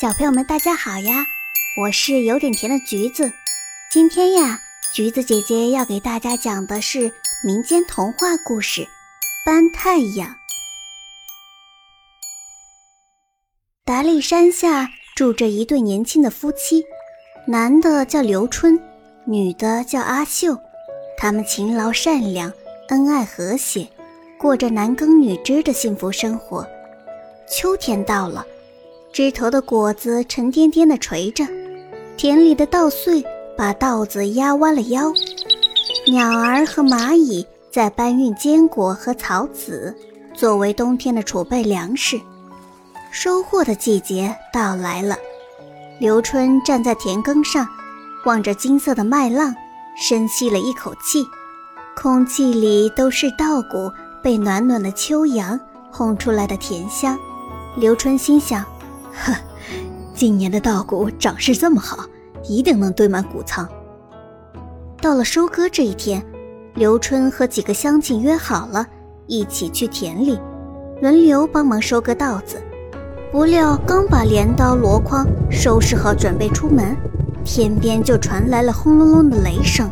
小朋友们，大家好呀！我是有点甜的橘子。今天呀，橘子姐姐要给大家讲的是民间童话故事《搬太阳》。达利山下住着一对年轻的夫妻，男的叫刘春，女的叫阿秀。他们勤劳善良，恩爱和谐，过着男耕女织的幸福生活。秋天到了。枝头的果子沉甸甸地垂着，田里的稻穗把稻子压弯了腰，鸟儿和蚂蚁在搬运坚果和草籽，作为冬天的储备粮食。收获的季节到来了，刘春站在田埂上，望着金色的麦浪，深吸了一口气，空气里都是稻谷被暖暖的秋阳烘出来的甜香。刘春心想。呵，今年的稻谷长势这么好，一定能堆满谷仓。到了收割这一天，刘春和几个乡亲约好了，一起去田里，轮流帮忙收割稻子。不料刚把镰刀、箩筐收拾好，准备出门，天边就传来了轰隆隆的雷声。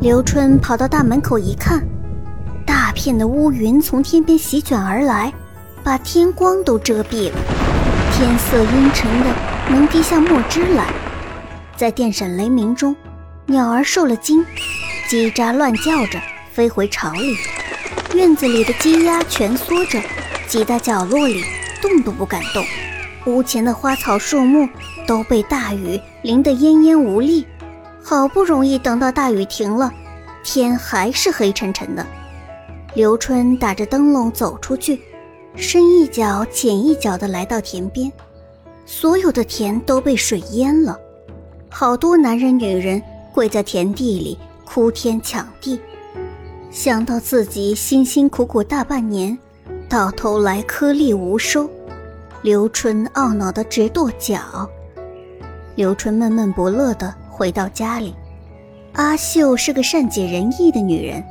刘春跑到大门口一看，大片的乌云从天边席卷而来，把天光都遮蔽了。天色阴沉的，能滴下墨汁来。在电闪雷鸣中，鸟儿受了惊，叽喳乱叫着飞回巢里。院子里的鸡鸭蜷缩着，挤在角落里，动都不敢动。屋前的花草树木都被大雨淋得奄奄无力。好不容易等到大雨停了，天还是黑沉沉的。刘春打着灯笼走出去。深一脚浅一脚地来到田边，所有的田都被水淹了，好多男人女人跪在田地里哭天抢地。想到自己辛辛苦苦大半年，到头来颗粒无收，刘春懊恼得直跺脚。刘春闷闷不乐地回到家里，阿秀是个善解人意的女人，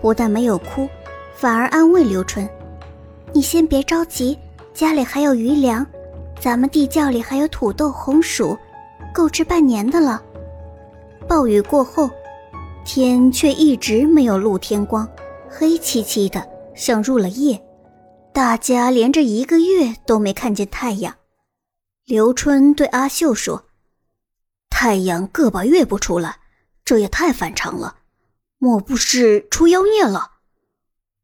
不但没有哭，反而安慰刘春。你先别着急，家里还有余粮，咱们地窖里还有土豆、红薯，够吃半年的了。暴雨过后，天却一直没有露天光，黑漆漆的，像入了夜。大家连着一个月都没看见太阳。刘春对阿秀说：“太阳个把月不出来，这也太反常了，莫不是出妖孽了？”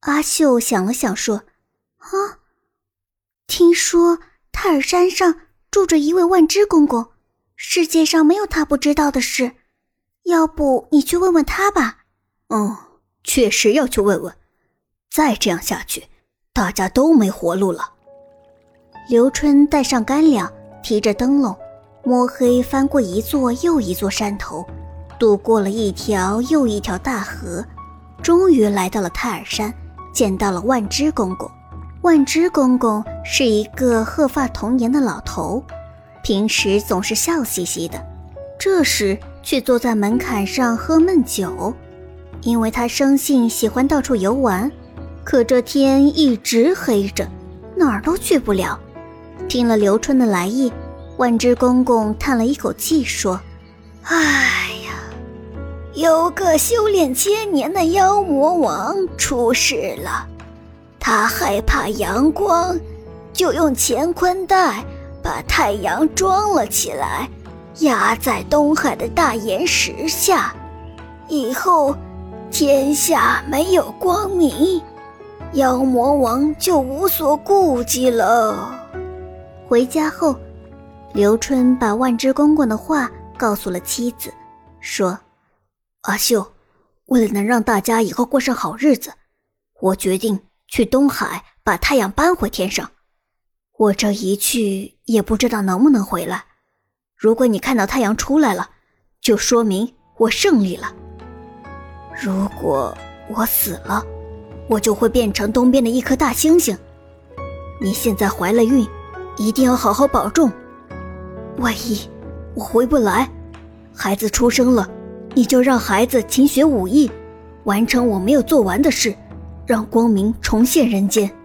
阿秀想了想说。啊！听说泰尔山上住着一位万枝公公，世界上没有他不知道的事。要不你去问问他吧？嗯，确实要去问问。再这样下去，大家都没活路了。刘春带上干粮，提着灯笼，摸黑翻过一座又一座山头，渡过了一条又一条大河，终于来到了泰尔山，见到了万枝公公。万枝公公是一个鹤发童颜的老头，平时总是笑嘻嘻的，这时却坐在门槛上喝闷酒，因为他生性喜欢到处游玩。可这天一直黑着，哪儿都去不了。听了刘春的来意，万枝公公叹了一口气说：“哎呀，有个修炼千年的妖魔王出事了。”他害怕阳光，就用乾坤袋把太阳装了起来，压在东海的大岩石下。以后天下没有光明，妖魔王就无所顾忌了。回家后，刘春把万枝公公的话告诉了妻子，说：“阿秀，为了能让大家以后过上好日子，我决定。”去东海把太阳搬回天上，我这一去也不知道能不能回来。如果你看到太阳出来了，就说明我胜利了；如果我死了，我就会变成东边的一颗大星星。你现在怀了孕，一定要好好保重。万一我回不来，孩子出生了，你就让孩子勤学武艺，完成我没有做完的事。让光明重现人间。